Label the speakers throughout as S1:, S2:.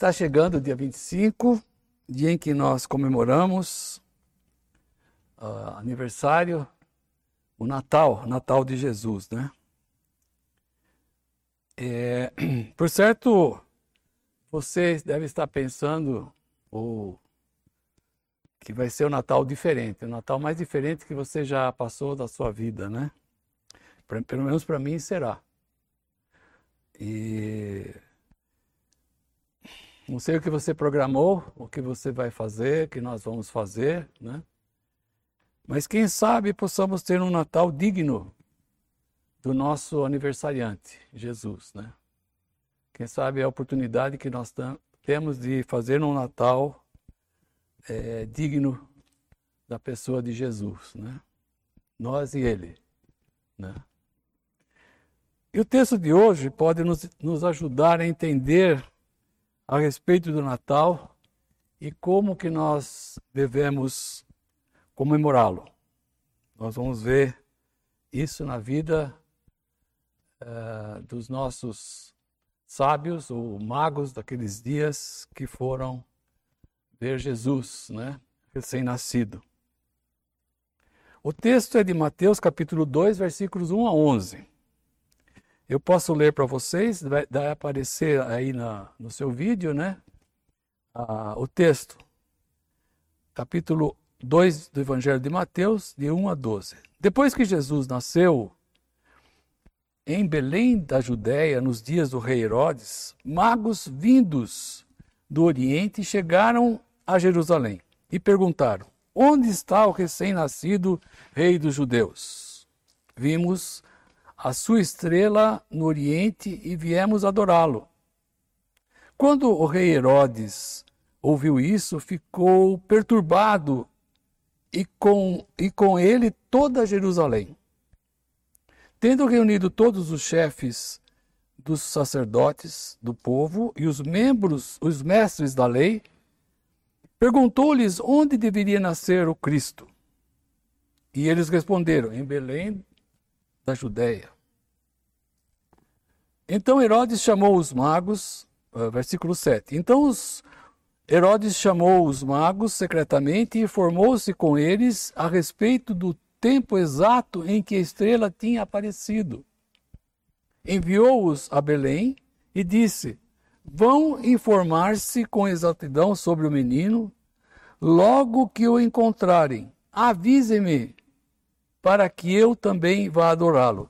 S1: Está chegando o dia 25, dia em que nós comemoramos uh, aniversário, o Natal, Natal de Jesus, né? É, por certo, você deve estar pensando ou que vai ser o um Natal diferente, o um Natal mais diferente que você já passou da sua vida, né? Pelo menos para mim será. E não sei o que você programou, o que você vai fazer, o que nós vamos fazer, né? Mas quem sabe possamos ter um Natal digno do nosso aniversariante, Jesus, né? Quem sabe é a oportunidade que nós temos de fazer um Natal é, digno da pessoa de Jesus, né? Nós e Ele, né? E o texto de hoje pode nos, nos ajudar a entender a respeito do Natal e como que nós devemos comemorá-lo. Nós vamos ver isso na vida uh, dos nossos sábios ou magos daqueles dias que foram ver Jesus, né, recém-nascido. O texto é de Mateus capítulo 2, versículos 1 a 11. Eu posso ler para vocês, vai, vai, aparecer aí na, no seu vídeo, né? Ah, o texto, capítulo 2 do Evangelho de Mateus, de 1 a 12. Depois que Jesus nasceu em Belém da Judéia, nos dias do rei Herodes, magos vindos do Oriente chegaram a Jerusalém e perguntaram: Onde está o recém-nascido rei dos judeus? Vimos a sua estrela no Oriente e viemos adorá-lo. Quando o rei Herodes ouviu isso, ficou perturbado e com, e com ele toda Jerusalém. Tendo reunido todos os chefes dos sacerdotes do povo e os membros, os mestres da lei, perguntou-lhes onde deveria nascer o Cristo. E eles responderam: em Belém da Judéia. Então Herodes chamou os magos, uh, versículo 7. Então os, Herodes chamou os magos secretamente e informou-se com eles a respeito do tempo exato em que a estrela tinha aparecido. Enviou-os a Belém e disse: Vão informar-se com exatidão sobre o menino. Logo que o encontrarem, avisem-me para que eu também vá adorá-lo.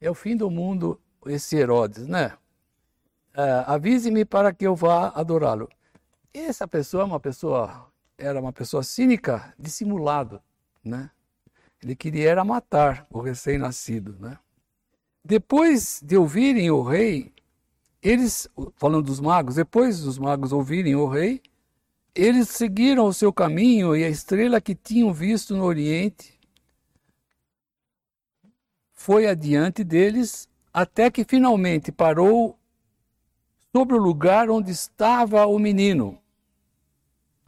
S1: É o fim do mundo esse Herodes, né? Uh, Avise-me para que eu vá adorá-lo. Essa pessoa é uma pessoa, era uma pessoa cínica, dissimulado, né? Ele queria era matar o recém-nascido, né? Depois de ouvirem o rei, eles, falando dos magos, depois dos magos ouvirem o rei, eles seguiram o seu caminho e a estrela que tinham visto no Oriente foi adiante deles até que finalmente parou sobre o lugar onde estava o menino.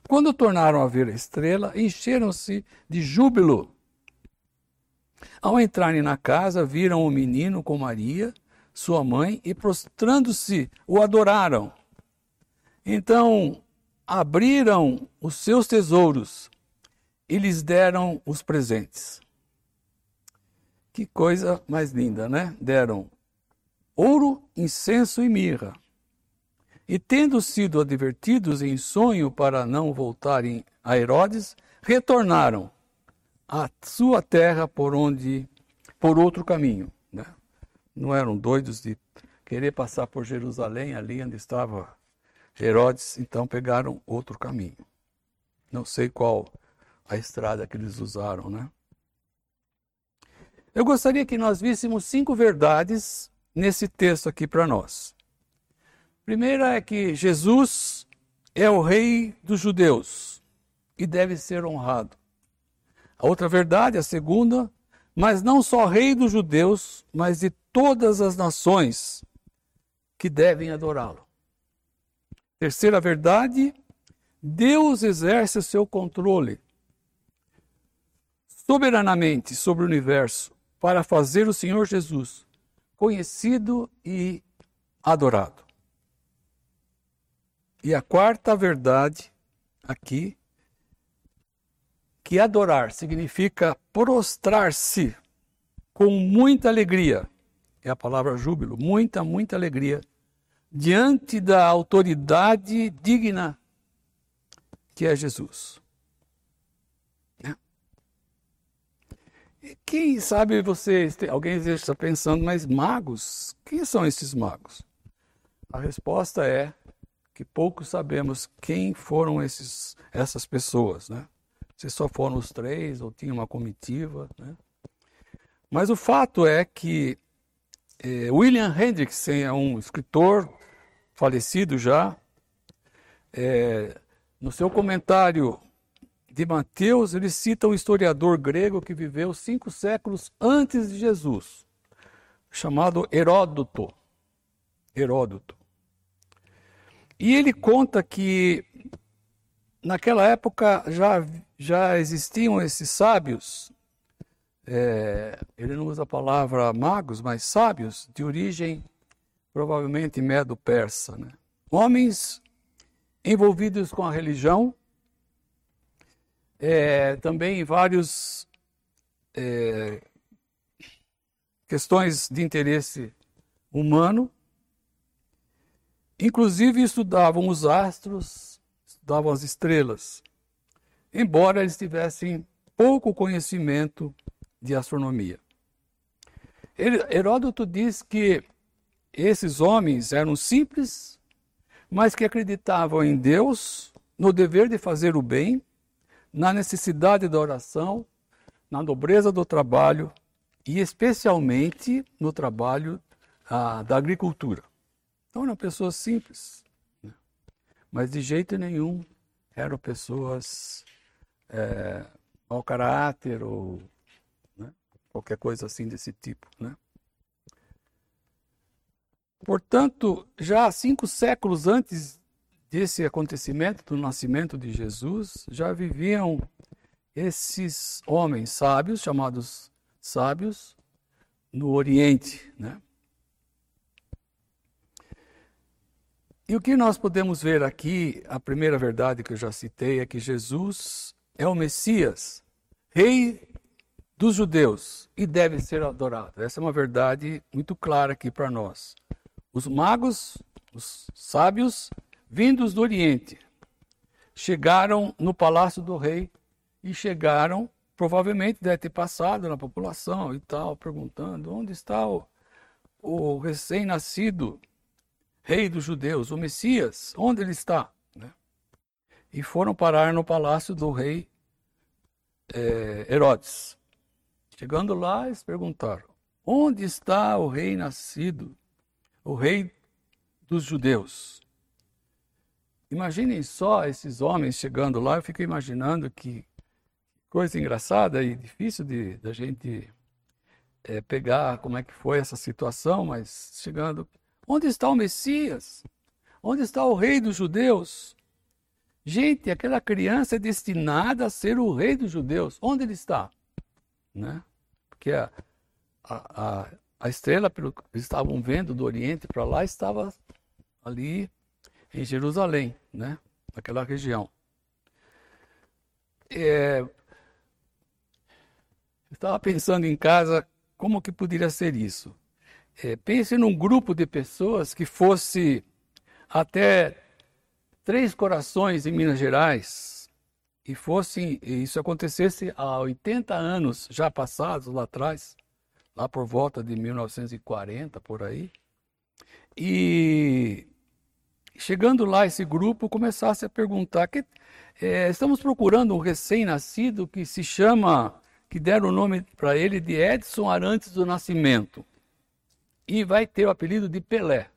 S1: Quando tornaram a ver a estrela, encheram-se de júbilo. Ao entrarem na casa, viram o menino com Maria, sua mãe, e prostrando-se, o adoraram. Então abriram os seus tesouros e lhes deram os presentes. Que coisa mais linda, né? Deram ouro, incenso e mirra. E tendo sido advertidos em sonho para não voltarem a Herodes, retornaram à sua terra por onde por outro caminho. Né? Não eram doidos de querer passar por Jerusalém, ali onde estava Herodes, então pegaram outro caminho. Não sei qual a estrada que eles usaram, né? Eu gostaria que nós víssemos cinco verdades nesse texto aqui para nós. Primeira é que Jesus é o rei dos judeus e deve ser honrado. A outra verdade, a segunda, mas não só rei dos judeus, mas de todas as nações que devem adorá-lo. Terceira verdade, Deus exerce o seu controle soberanamente sobre o universo para fazer o Senhor Jesus conhecido e adorado. E a quarta verdade aqui, que adorar significa prostrar-se com muita alegria. É a palavra júbilo, muita, muita alegria diante da autoridade digna que é Jesus. Quem sabe você, alguém está pensando, mas magos? Quem são esses magos? A resposta é que poucos sabemos quem foram esses, essas pessoas, né? Se só foram os três ou tinha uma comitiva, né? Mas o fato é que eh, William Hendrickson é um escritor falecido já. É, no seu comentário de Mateus, ele cita um historiador grego que viveu cinco séculos antes de Jesus, chamado Heródoto. Heródoto. E ele conta que naquela época já, já existiam esses sábios, é, ele não usa a palavra magos, mas sábios, de origem provavelmente medo-persa. Né? Homens envolvidos com a religião, é, também em várias é, questões de interesse humano, Inclusive estudavam os astros, estudavam as estrelas, embora eles tivessem pouco conhecimento de astronomia. Heródoto diz que esses homens eram simples, mas que acreditavam em Deus, no dever de fazer o bem, na necessidade da oração, na nobreza do trabalho e especialmente no trabalho ah, da agricultura. Então eram pessoas simples, né? mas de jeito nenhum eram pessoas é, mau caráter ou né? qualquer coisa assim desse tipo. Né? Portanto, já cinco séculos antes desse acontecimento do nascimento de Jesus, já viviam esses homens sábios, chamados sábios, no Oriente. Né? E o que nós podemos ver aqui, a primeira verdade que eu já citei, é que Jesus é o Messias, Rei dos judeus, e deve ser adorado. Essa é uma verdade muito clara aqui para nós. Os magos, os sábios, vindos do Oriente, chegaram no palácio do rei e chegaram, provavelmente deve ter passado na população e tal, perguntando onde está o, o recém-nascido rei dos judeus, o Messias, onde ele está? Né? E foram parar no palácio do rei é, Herodes. Chegando lá, eles perguntaram: onde está o rei nascido, o rei dos judeus? Imaginem só esses homens chegando lá, eu fico imaginando que coisa engraçada e difícil de da gente é, pegar como é que foi essa situação, mas chegando Onde está o Messias? Onde está o rei dos judeus? Gente, aquela criança é destinada a ser o rei dos judeus. Onde ele está? Né? Porque a, a, a estrela, pelo que estavam vendo do Oriente para lá, estava ali em Jerusalém, né? naquela região. É, eu estava pensando em casa como que poderia ser isso. É, pense num grupo de pessoas que fosse até Três Corações em Minas Gerais e fosse isso acontecesse há 80 anos já passados lá atrás, lá por volta de 1940 por aí. E chegando lá esse grupo começasse a perguntar que é, estamos procurando um recém-nascido que se chama que deram o nome para ele de Edson Arantes do Nascimento e vai ter o apelido de Pelé.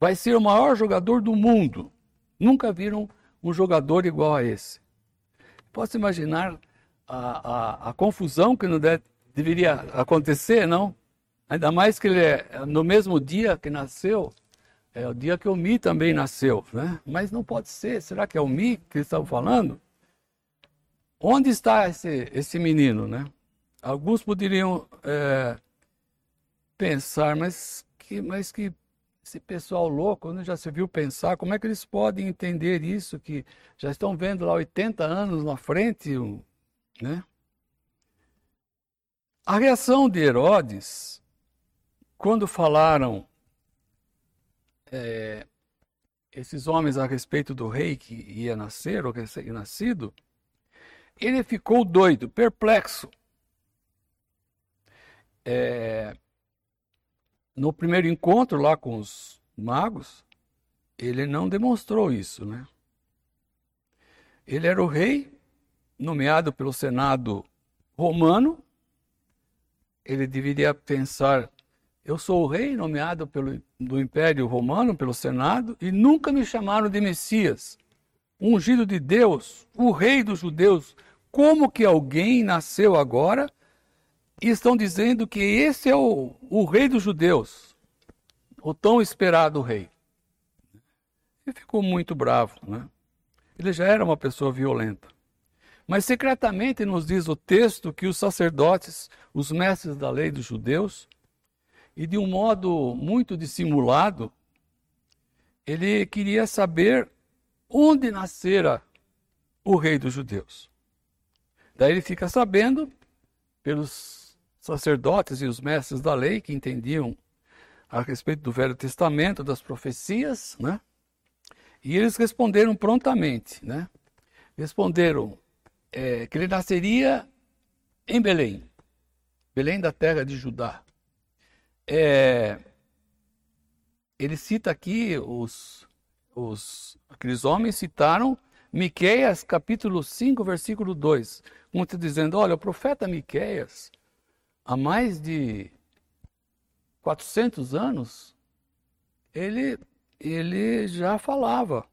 S1: Vai ser o maior jogador do mundo. Nunca viram um jogador igual a esse. Posso imaginar a, a, a confusão que não deve, deveria acontecer, não? Ainda mais que ele é no mesmo dia que nasceu, é o dia que o Mi também nasceu, né? Mas não pode ser. Será que é o Mi que estão falando? Onde está esse, esse menino, né? Alguns poderiam é, pensar, mas que, mas que esse pessoal louco, não já se viu pensar, como é que eles podem entender isso, que já estão vendo lá 80 anos na frente, né? A reação de Herodes, quando falaram é, esses homens a respeito do rei que ia nascer ou recém-nascido, ele ficou doido, perplexo. É, no primeiro encontro lá com os magos, ele não demonstrou isso, né? Ele era o rei, nomeado pelo Senado romano. Ele deveria pensar: eu sou o rei, nomeado pelo do Império Romano, pelo Senado, e nunca me chamaram de Messias, ungido de Deus, o rei dos judeus. Como que alguém nasceu agora e estão dizendo que esse é o, o rei dos judeus, o tão esperado rei. Ele ficou muito bravo, né? Ele já era uma pessoa violenta. Mas secretamente nos diz o texto que os sacerdotes, os mestres da lei dos judeus, e de um modo muito dissimulado, ele queria saber onde nascera o rei dos judeus. Daí ele fica sabendo pelos sacerdotes e os mestres da lei que entendiam a respeito do Velho Testamento, das profecias, né? E eles responderam prontamente, né? Responderam é, que ele nasceria em Belém, Belém da terra de Judá. É, ele cita aqui os, os aqueles homens citaram Miqueias capítulo 5, versículo 2, como está dizendo, olha, o profeta Miqueias há mais de 400 anos, ele, ele já falava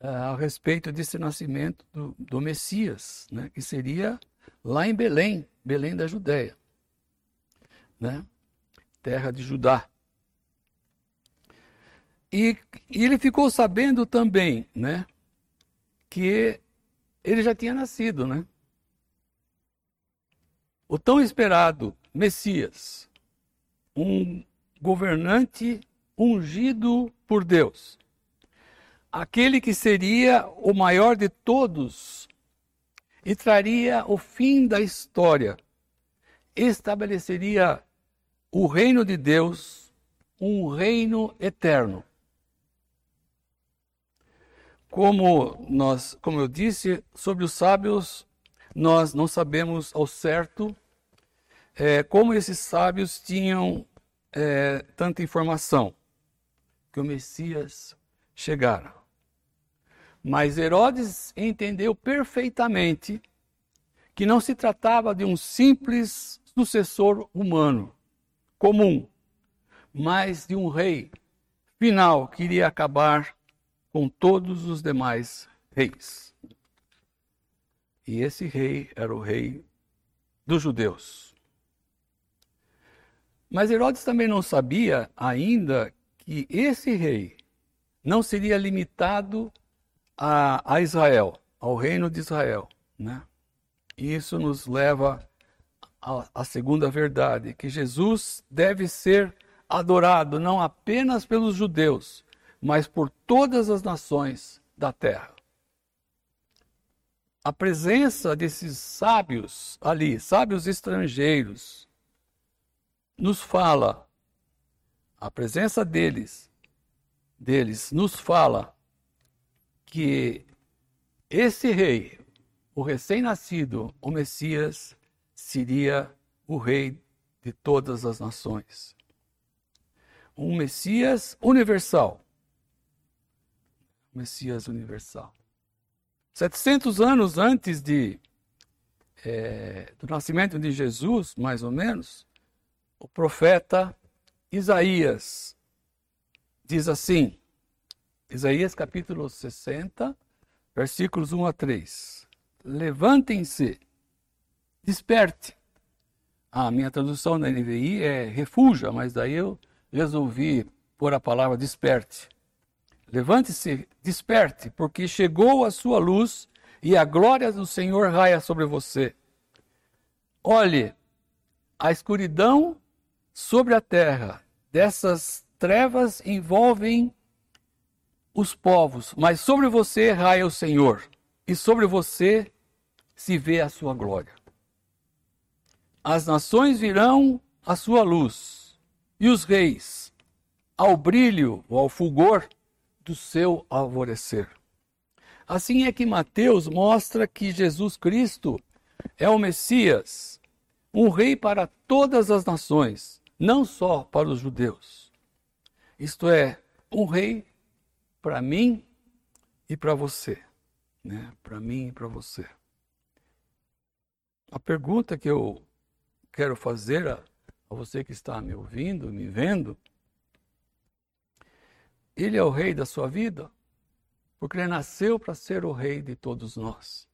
S1: uh, a respeito desse nascimento do, do Messias, né, que seria lá em Belém, Belém da Judéia, né, terra de Judá. E, e ele ficou sabendo também, né, que ele já tinha nascido, né? o tão esperado Messias, um governante ungido por Deus, aquele que seria o maior de todos e traria o fim da história, estabeleceria o reino de Deus, um reino eterno. Como nós, como eu disse, sobre os sábios nós não sabemos ao certo é, como esses sábios tinham é, tanta informação que o Messias chegara. Mas Herodes entendeu perfeitamente que não se tratava de um simples sucessor humano, comum, mas de um rei final que iria acabar com todos os demais reis. E esse rei era o rei dos judeus. Mas Herodes também não sabia ainda que esse rei não seria limitado a, a Israel, ao reino de Israel. Né? E isso nos leva à segunda verdade, que Jesus deve ser adorado não apenas pelos judeus, mas por todas as nações da terra. A presença desses sábios ali, sábios estrangeiros, nos fala, a presença deles, deles nos fala que esse rei, o recém-nascido, o Messias, seria o rei de todas as nações. Um Messias universal. Messias universal. 700 anos antes de, é, do nascimento de Jesus, mais ou menos, o profeta Isaías diz assim, Isaías capítulo 60, versículos 1 a 3. Levantem-se, desperte. A minha tradução da NVI é refuja, mas daí eu resolvi pôr a palavra desperte. Levante-se, desperte, porque chegou a sua luz e a glória do Senhor raia sobre você. Olhe, a escuridão sobre a terra dessas trevas envolvem os povos, mas sobre você raia o Senhor, e sobre você se vê a sua glória. As nações virão à sua luz, e os reis ao brilho ou ao fulgor do seu alvorecer. Assim é que Mateus mostra que Jesus Cristo é o Messias, um rei para todas as nações, não só para os judeus. Isto é, um rei para mim e para você, né? Para mim e para você. A pergunta que eu quero fazer a, a você que está me ouvindo, me vendo, ele é o rei da sua vida? Porque ele nasceu para ser o rei de todos nós.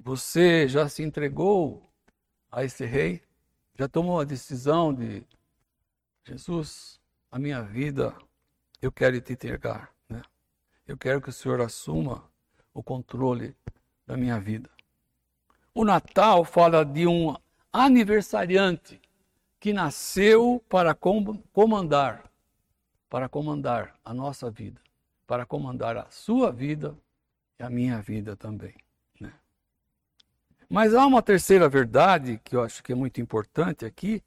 S1: Você já se entregou a esse rei? Já tomou a decisão de Jesus, a minha vida, eu quero te entregar, né? Eu quero que o Senhor assuma o controle da minha vida. O Natal fala de um aniversariante que nasceu para comandar para comandar a nossa vida, para comandar a sua vida e a minha vida também. Né? Mas há uma terceira verdade que eu acho que é muito importante aqui,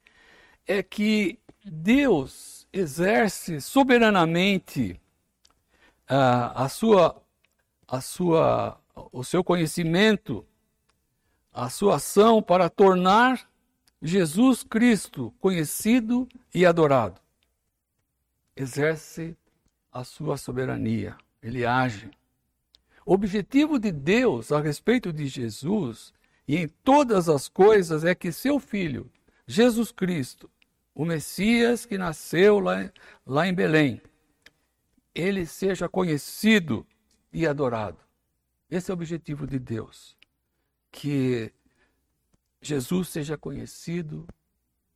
S1: é que Deus exerce soberanamente uh, a sua, a sua, o seu conhecimento, a sua ação para tornar Jesus Cristo conhecido e adorado exerce a sua soberania, ele age. O objetivo de Deus a respeito de Jesus e em todas as coisas é que seu filho, Jesus Cristo, o Messias que nasceu lá, lá em Belém, ele seja conhecido e adorado. Esse é o objetivo de Deus. Que Jesus seja conhecido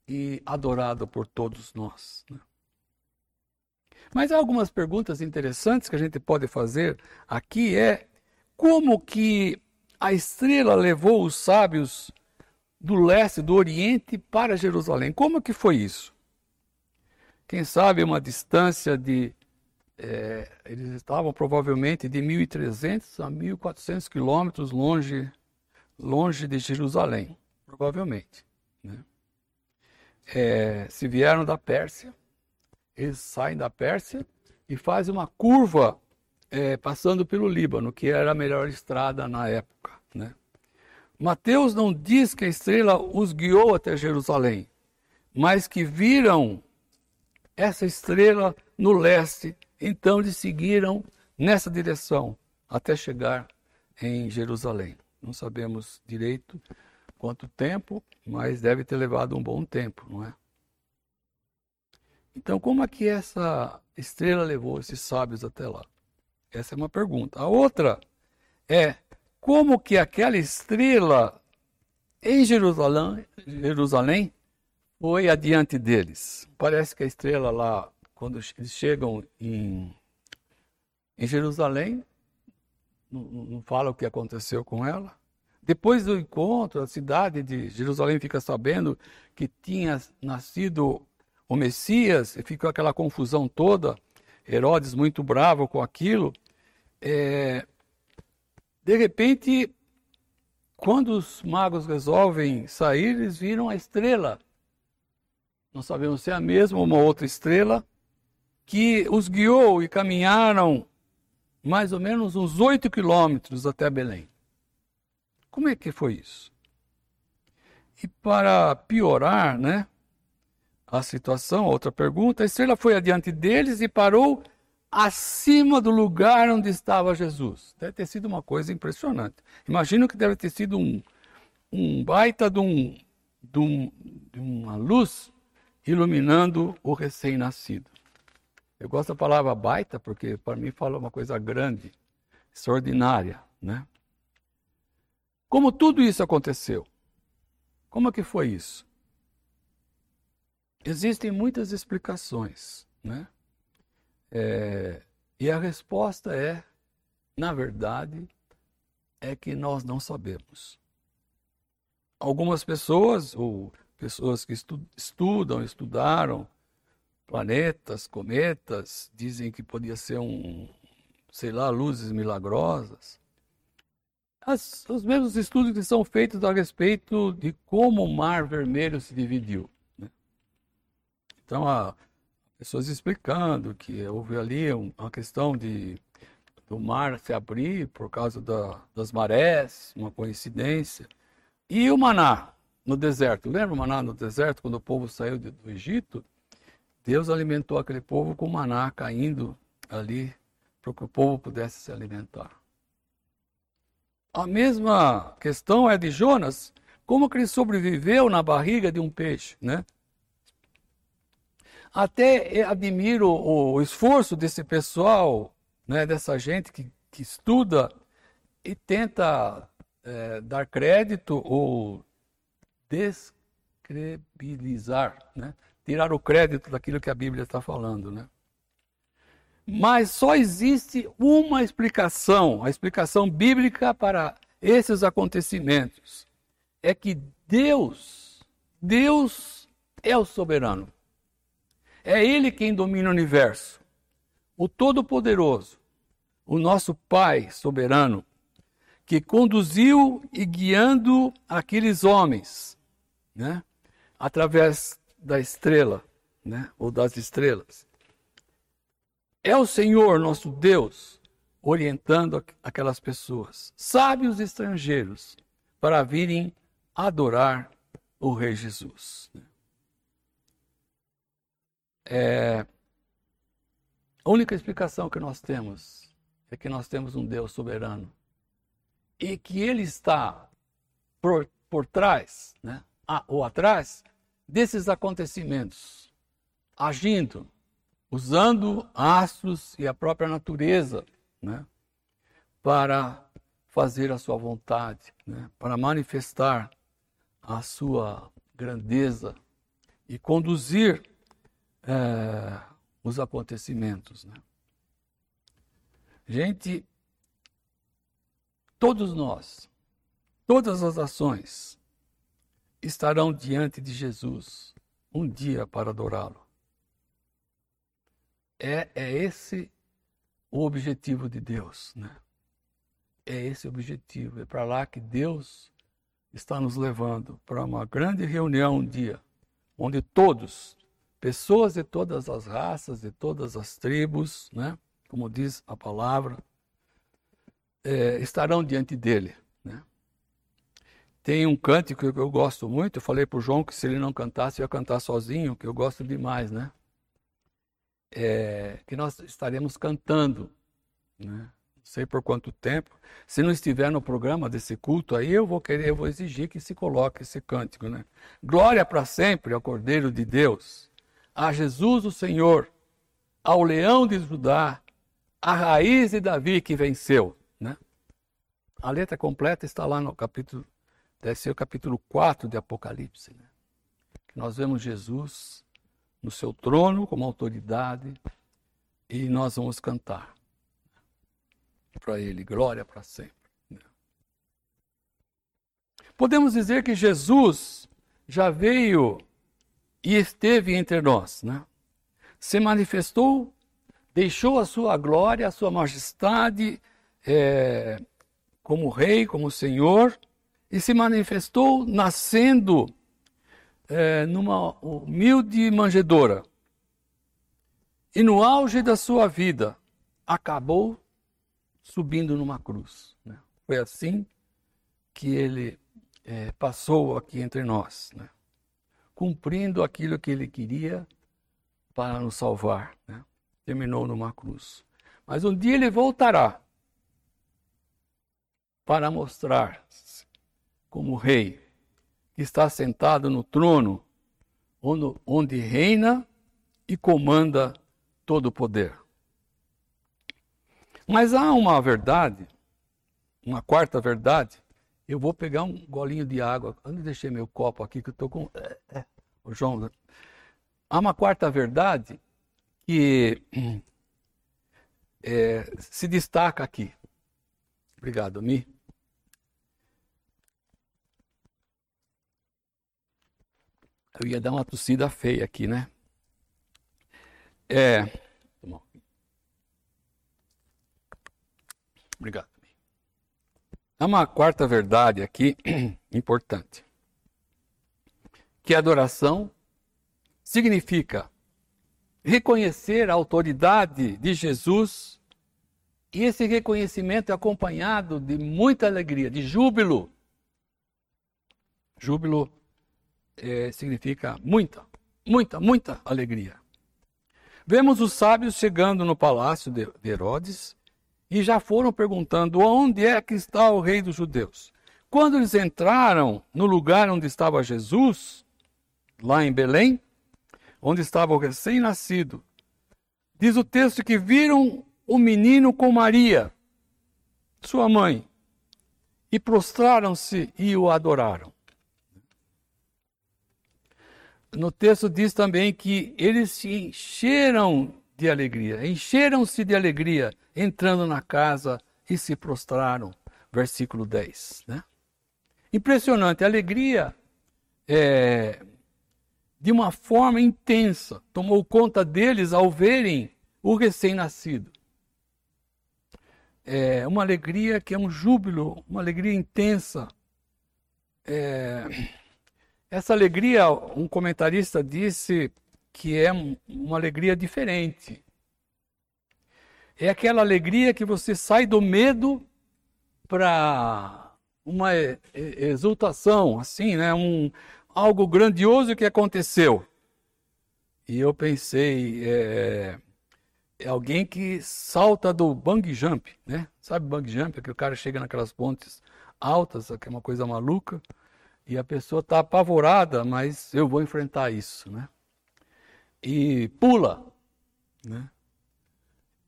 S1: e adorado por todos nós. Né? Mas há algumas perguntas interessantes que a gente pode fazer aqui é como que a estrela levou os sábios do leste, do oriente para Jerusalém? Como que foi isso? Quem sabe uma distância de é, eles estavam provavelmente de 1.300 a 1.400 quilômetros longe, longe de Jerusalém, provavelmente. Né? É, se vieram da Pérsia, eles saem da Pérsia e fazem uma curva é, passando pelo Líbano, que era a melhor estrada na época. Né? Mateus não diz que a estrela os guiou até Jerusalém, mas que viram essa estrela no leste, então eles seguiram nessa direção até chegar em Jerusalém. Não sabemos direito quanto tempo, mas deve ter levado um bom tempo, não é? Então, como é que essa estrela levou esses sábios até lá? Essa é uma pergunta. A outra é como que aquela estrela em Jerusalém, Jerusalém foi adiante deles. Parece que a estrela lá, quando eles chegam em, em Jerusalém, não, não fala o que aconteceu com ela. Depois do encontro, a cidade de Jerusalém fica sabendo que tinha nascido o Messias, ficou aquela confusão toda, Herodes muito bravo com aquilo. É, de repente, quando os magos resolvem sair, eles viram a estrela. Não sabemos se é a mesma ou uma outra estrela, que os guiou e caminharam mais ou menos uns oito quilômetros até Belém. Como é que foi isso? E para piorar, né? a situação, outra pergunta, a estrela foi adiante deles e parou acima do lugar onde estava Jesus. Deve ter sido uma coisa impressionante. Imagino que deve ter sido um, um baita de, um, de, um, de uma luz iluminando o recém-nascido. Eu gosto da palavra baita porque para mim fala uma coisa grande, extraordinária, né? Como tudo isso aconteceu? Como é que foi isso? Existem muitas explicações, né? É, e a resposta é, na verdade, é que nós não sabemos. Algumas pessoas, ou pessoas que estu estudam, estudaram, planetas, cometas, dizem que podia ser um, sei lá, luzes milagrosas. As, os mesmos estudos que são feitos a respeito de como o Mar Vermelho se dividiu. Né? Então, há pessoas explicando que houve ali uma questão de do mar se abrir por causa da, das marés, uma coincidência. E o maná no deserto. Lembra o maná no deserto, quando o povo saiu do Egito? Deus alimentou aquele povo com maná caindo ali para que o povo pudesse se alimentar. A mesma questão é de Jonas, como que ele sobreviveu na barriga de um peixe, né? Até admiro o esforço desse pessoal né, dessa gente que, que estuda e tenta é, dar crédito ou descredibilizar, né? Tirar o crédito daquilo que a Bíblia está falando. Né? Mas só existe uma explicação, a explicação bíblica para esses acontecimentos. É que Deus, Deus é o soberano. É Ele quem domina o universo. O Todo-Poderoso o nosso Pai soberano, que conduziu e guiando aqueles homens, né, através da estrela, né, ou das estrelas. É o Senhor, nosso Deus, orientando aquelas pessoas, sábios estrangeiros, para virem adorar o Rei Jesus. Né. É, a única explicação que nós temos é que nós temos um Deus soberano e que Ele está por, por trás, né, ou atrás, desses acontecimentos, agindo, usando astros e a própria natureza né, para fazer a sua vontade, né, para manifestar a sua grandeza e conduzir é, os acontecimentos. Né. Gente, todos nós, todas as ações estarão diante de Jesus um dia para adorá-lo. É, é esse o objetivo de Deus, né? É esse o objetivo, é para lá que Deus está nos levando para uma grande reunião um dia, onde todos, pessoas de todas as raças, de todas as tribos, né? como diz a palavra, é, estarão diante dele. Né? Tem um cântico que eu gosto muito, eu falei para o João que se ele não cantasse, eu ia cantar sozinho, que eu gosto demais, né? É, que nós estaremos cantando, né? Não sei por quanto tempo. Se não estiver no programa desse culto aí, eu vou querer, eu vou exigir que se coloque esse cântico, né? Glória para sempre ao Cordeiro de Deus, a Jesus o Senhor, ao Leão de Judá, a raiz de Davi que venceu. Né? A letra completa está lá no capítulo, deve ser o capítulo 4 de Apocalipse. Né? Nós vemos Jesus no seu trono como autoridade e nós vamos cantar para ele, glória para sempre. Né? Podemos dizer que Jesus já veio e esteve entre nós, né? se manifestou deixou a sua glória, a sua majestade é, como rei, como senhor, e se manifestou nascendo é, numa humilde manjedoura. E no auge da sua vida, acabou subindo numa cruz. Né? Foi assim que ele é, passou aqui entre nós, né? cumprindo aquilo que ele queria para nos salvar. Né? terminou numa cruz. Mas um dia ele voltará para mostrar como rei que está sentado no trono onde, onde reina e comanda todo o poder. Mas há uma verdade, uma quarta verdade. Eu vou pegar um golinho de água. Onde deixei meu copo aqui que eu estou com. É, é. O João. Há uma quarta verdade que é, se destaca aqui. Obrigado, Mi. Eu ia dar uma tossida feia aqui, né? É. Obrigado. Há uma quarta verdade aqui importante. Que adoração significa reconhecer a autoridade de Jesus e esse reconhecimento é acompanhado de muita alegria, de júbilo. Júbilo é, significa muita, muita, muita alegria. Vemos os sábios chegando no palácio de Herodes e já foram perguntando onde é que está o rei dos judeus. Quando eles entraram no lugar onde estava Jesus, lá em Belém, onde estava o recém-nascido, diz o texto que viram o menino com Maria, sua mãe, e prostraram-se e o adoraram. No texto diz também que eles se encheram de alegria, encheram-se de alegria entrando na casa e se prostraram. Versículo 10. Né? Impressionante, a alegria é, de uma forma intensa tomou conta deles ao verem o recém-nascido. É uma alegria que é um júbilo, uma alegria intensa. É, essa alegria, um comentarista disse que é uma alegria diferente. É aquela alegria que você sai do medo para uma exultação, assim, né? Um, algo grandioso que aconteceu. E eu pensei, é, é alguém que salta do bang jump, né? Sabe bang jump? É que o cara chega naquelas pontes altas, que é uma coisa maluca, e a pessoa está apavorada, mas eu vou enfrentar isso, né? E pula, né?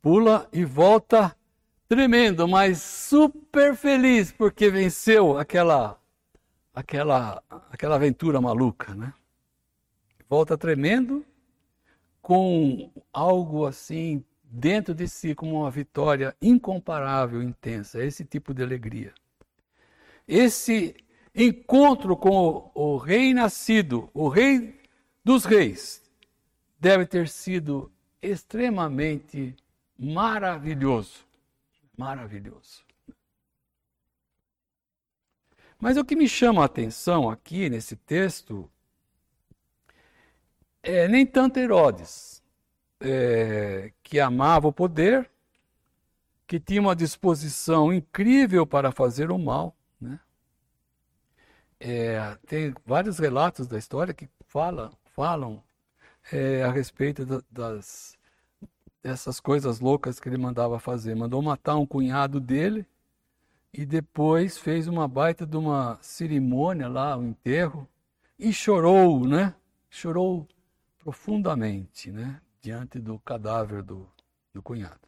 S1: pula e volta tremendo, mas super feliz porque venceu aquela aquela aquela aventura maluca, né? Volta tremendo com algo assim dentro de si como uma vitória incomparável, intensa, esse tipo de alegria. Esse encontro com o, o rei nascido, o rei dos reis, deve ter sido extremamente maravilhoso. Maravilhoso. Mas o que me chama a atenção aqui nesse texto é nem tanto Herodes, é, que amava o poder, que tinha uma disposição incrível para fazer o mal. É, tem vários relatos da história que fala, falam é, a respeito da, das essas coisas loucas que ele mandava fazer. Mandou matar um cunhado dele e depois fez uma baita de uma cerimônia lá, um enterro, e chorou, né? Chorou profundamente, né? Diante do cadáver do, do cunhado.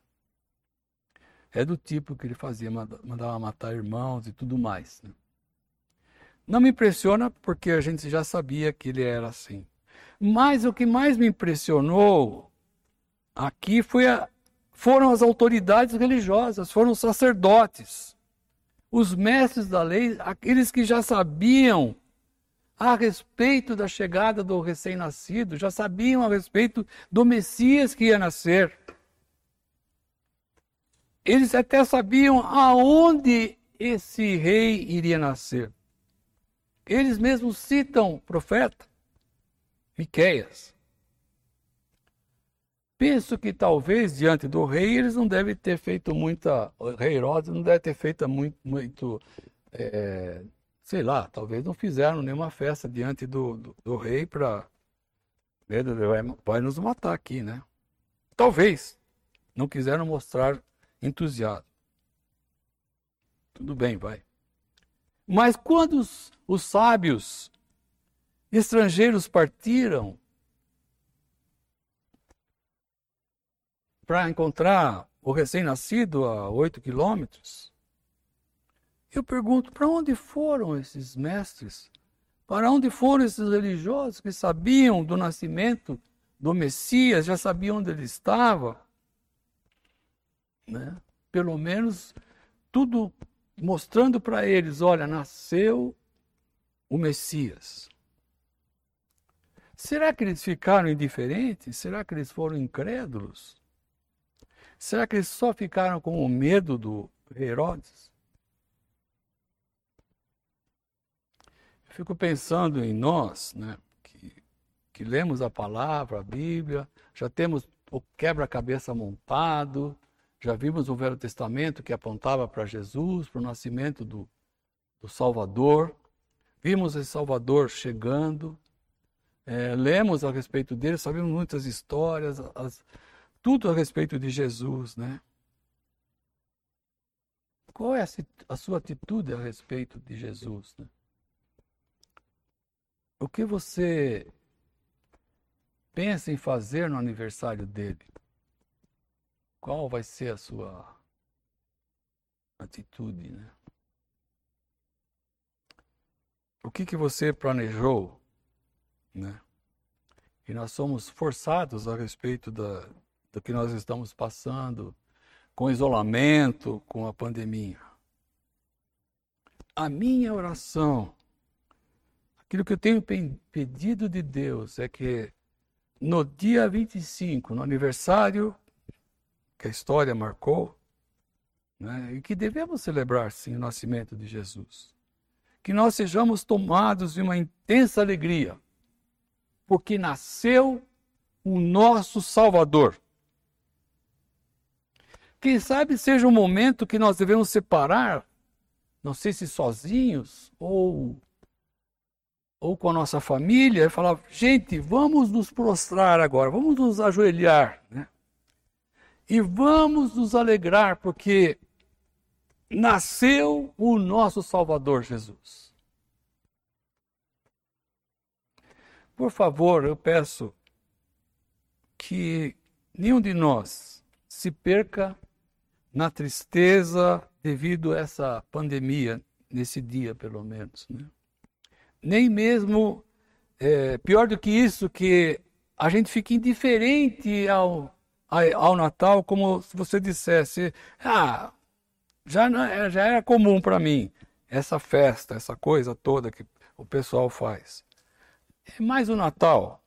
S1: É do tipo que ele fazia, mandava matar irmãos e tudo mais. Né? Não me impressiona porque a gente já sabia que ele era assim. Mas o que mais me impressionou Aqui a, foram as autoridades religiosas, foram os sacerdotes, os mestres da lei, aqueles que já sabiam a respeito da chegada do recém-nascido, já sabiam a respeito do Messias que ia nascer. Eles até sabiam aonde esse rei iria nascer. Eles mesmos citam o profeta Miqueias. Penso que talvez diante do rei eles não devem ter feito muita. O rei Herodes não deve ter feito muito. muito é, sei lá, talvez não fizeram nenhuma festa diante do, do, do rei para. Né, vai, vai nos matar aqui, né? Talvez. Não quiseram mostrar entusiasmo. Tudo bem, vai. Mas quando os, os sábios estrangeiros partiram, para encontrar o recém-nascido a oito quilômetros. Eu pergunto: para onde foram esses mestres? Para onde foram esses religiosos que sabiam do nascimento do Messias, já sabiam onde ele estava? Né? Pelo menos tudo mostrando para eles: olha, nasceu o Messias. Será que eles ficaram indiferentes? Será que eles foram incrédulos? Será que eles só ficaram com o medo do Herodes? Eu fico pensando em nós, né, que, que lemos a palavra, a Bíblia, já temos o quebra-cabeça montado, já vimos o Velho Testamento que apontava para Jesus, para o nascimento do, do Salvador. Vimos esse Salvador chegando, é, lemos a respeito dele, sabemos muitas histórias, as, tudo a respeito de Jesus, né? Qual é a, a sua atitude a respeito de Jesus? Né? O que você pensa em fazer no aniversário dele? Qual vai ser a sua atitude, né? O que, que você planejou, né? E nós somos forçados a respeito da, do que nós estamos passando com isolamento, com a pandemia. A minha oração, aquilo que eu tenho pedido de Deus é que no dia 25, no aniversário que a história marcou, né, e que devemos celebrar sim o nascimento de Jesus, que nós sejamos tomados de uma intensa alegria, porque nasceu o nosso Salvador. Quem sabe seja um momento que nós devemos separar, não sei se sozinhos ou ou com a nossa família, e falar: gente, vamos nos prostrar agora, vamos nos ajoelhar, né? E vamos nos alegrar, porque nasceu o nosso Salvador Jesus. Por favor, eu peço que nenhum de nós se perca na tristeza devido a essa pandemia, nesse dia pelo menos. Né? Nem mesmo, é, pior do que isso, que a gente fique indiferente ao, ao Natal, como se você dissesse, ah, já, não, é, já era comum para mim essa festa, essa coisa toda que o pessoal faz. É mais o Natal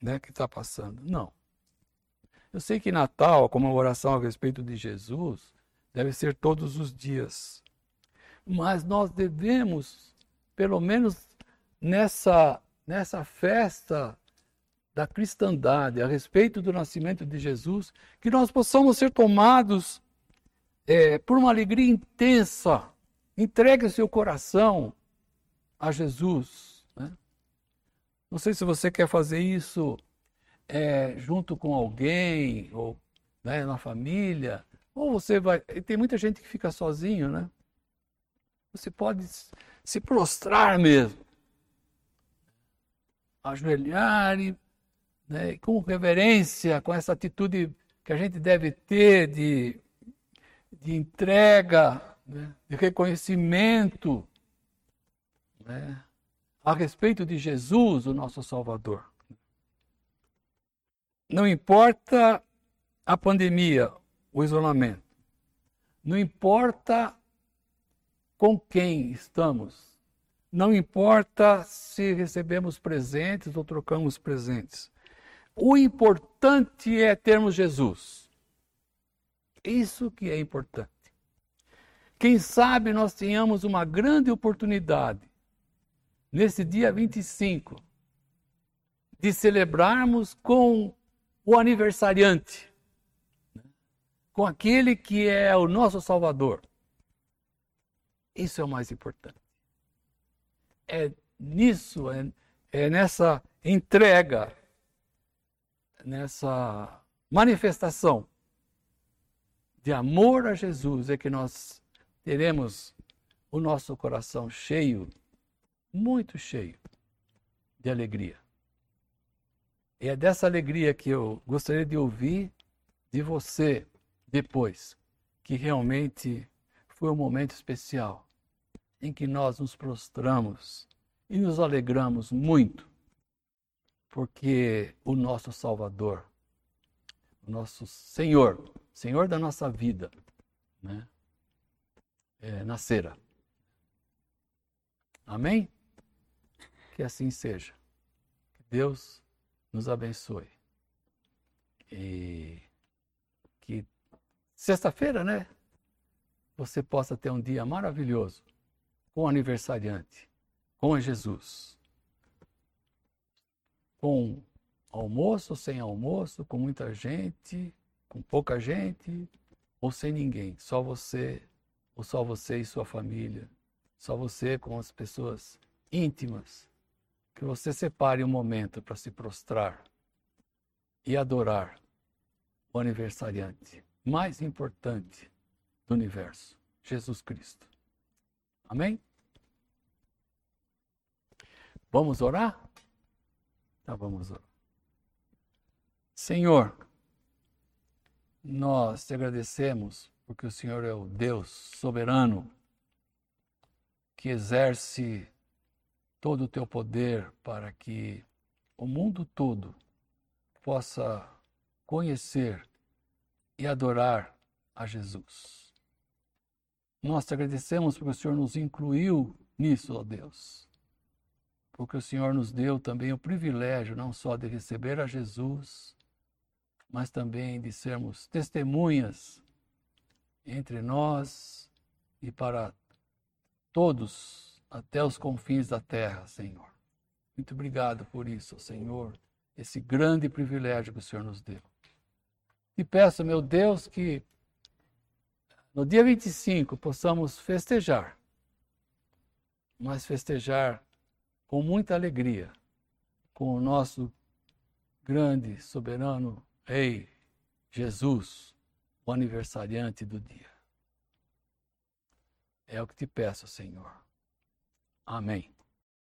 S1: né, que está passando. Não. Eu sei que Natal, a comemoração a respeito de Jesus, deve ser todos os dias. Mas nós devemos, pelo menos nessa, nessa festa da cristandade, a respeito do nascimento de Jesus, que nós possamos ser tomados é, por uma alegria intensa. Entregue seu coração a Jesus. Né? Não sei se você quer fazer isso é, junto com alguém, ou né, na família, ou você vai. Tem muita gente que fica sozinho, né? Você pode se prostrar mesmo, ajoelhar e, né, com reverência, com essa atitude que a gente deve ter de, de entrega, né, de reconhecimento né, a respeito de Jesus, o nosso Salvador. Não importa a pandemia, o isolamento. Não importa com quem estamos. Não importa se recebemos presentes ou trocamos presentes. O importante é termos Jesus. Isso que é importante. Quem sabe nós tenhamos uma grande oportunidade nesse dia 25 de celebrarmos com o aniversariante, com aquele que é o nosso Salvador. Isso é o mais importante. É nisso, é, é nessa entrega, nessa manifestação de amor a Jesus é que nós teremos o nosso coração cheio, muito cheio de alegria. E é dessa alegria que eu gostaria de ouvir de você depois, que realmente foi um momento especial em que nós nos prostramos e nos alegramos muito, porque o nosso Salvador, o nosso Senhor, Senhor da nossa vida, né, é. Amém? Que assim seja. Deus nos abençoe. E que sexta-feira, né? Você possa ter um dia maravilhoso com o aniversariante, com Jesus. Com almoço, sem almoço, com muita gente, com pouca gente, ou sem ninguém, só você, ou só você e sua família, só você com as pessoas íntimas. Que você separe um momento para se prostrar e adorar o aniversariante mais importante do universo, Jesus Cristo. Amém? Vamos orar? Tá, vamos orar. Senhor, nós te agradecemos porque o Senhor é o Deus soberano que exerce todo o teu poder para que o mundo todo possa conhecer e adorar a Jesus. Nós te agradecemos porque o Senhor nos incluiu nisso, ó Deus. Porque o Senhor nos deu também o privilégio não só de receber a Jesus, mas também de sermos testemunhas entre nós e para todos até os confins da terra, Senhor. Muito obrigado por isso, Senhor, esse grande privilégio que o Senhor nos deu. E peço, meu Deus, que no dia 25 possamos festejar, mas festejar com muita alegria, com o nosso grande, soberano Rei Jesus, o aniversariante do dia. É o que te peço, Senhor. Amém.